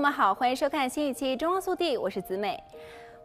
们好，欢迎收看新一期《中央速递》，我是子美。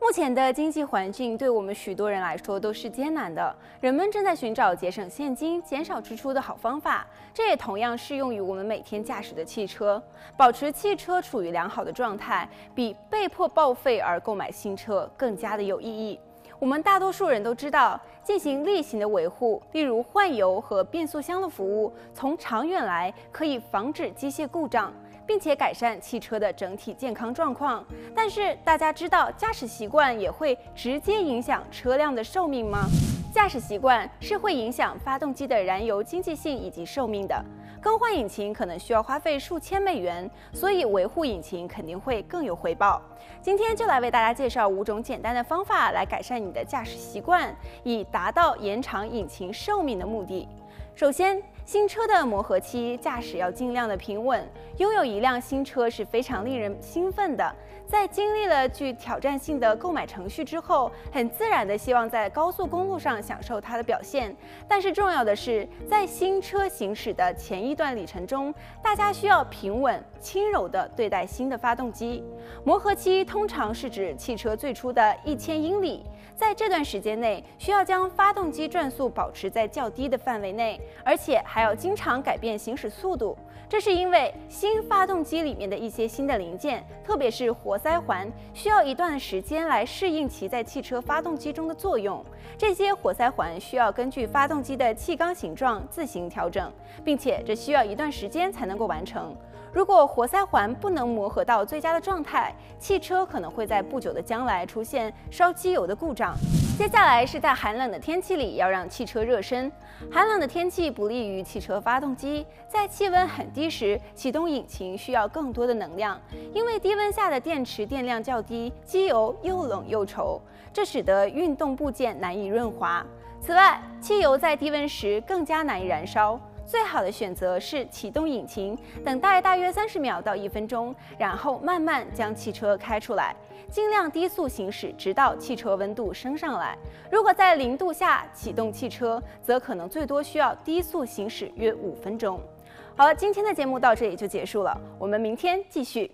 目前的经济环境对我们许多人来说都是艰难的，人们正在寻找节省现金、减少支出的好方法。这也同样适用于我们每天驾驶的汽车。保持汽车处于良好的状态，比被迫报废而购买新车更加的有意义。我们大多数人都知道，进行例行的维护，例如换油和变速箱的服务，从长远来可以防止机械故障。并且改善汽车的整体健康状况，但是大家知道驾驶习惯也会直接影响车辆的寿命吗？驾驶习惯是会影响发动机的燃油经济性以及寿命的。更换引擎可能需要花费数千美元，所以维护引擎肯定会更有回报。今天就来为大家介绍五种简单的方法来改善你的驾驶习惯，以达到延长引擎寿命的目的。首先，新车的磨合期，驾驶要尽量的平稳。拥有一辆新车是非常令人兴奋的。在经历了具挑战性的购买程序之后，很自然的希望在高速公路上享受它的表现。但是重要的是，在新车行驶的前一段里程中，大家需要平稳、轻柔的对待新的发动机。磨合期通常是指汽车最初的一千英里，在这段时间内，需要将发动机转速保持在较低的范围内而且还要经常改变行驶速度。这是因为新发动机里面的一些新的零件，特别是活塞环，需要一段时间来适应其在汽车发动机中的作用。这些活塞环需要根据发动机的气缸形状自行调整，并且这需要一段时间才能够完成。如果活塞环不能磨合到最佳的状态，汽车可能会在不久的将来出现烧机油的故障。接下来是在寒冷的天气里要让汽车热身。寒冷的天气不利于汽车发动机，在气温很低时启动引擎需要更多的能量，因为低温下的电池电量较低，机油又冷又稠，这使得运动部件难以润滑。此外，汽油在低温时更加难以燃烧。最好的选择是启动引擎，等待大约三十秒到一分钟，然后慢慢将汽车开出来，尽量低速行驶，直到汽车温度升上来。如果在零度下启动汽车，则可能最多需要低速行驶约五分钟。好了，今天的节目到这里就结束了，我们明天继续。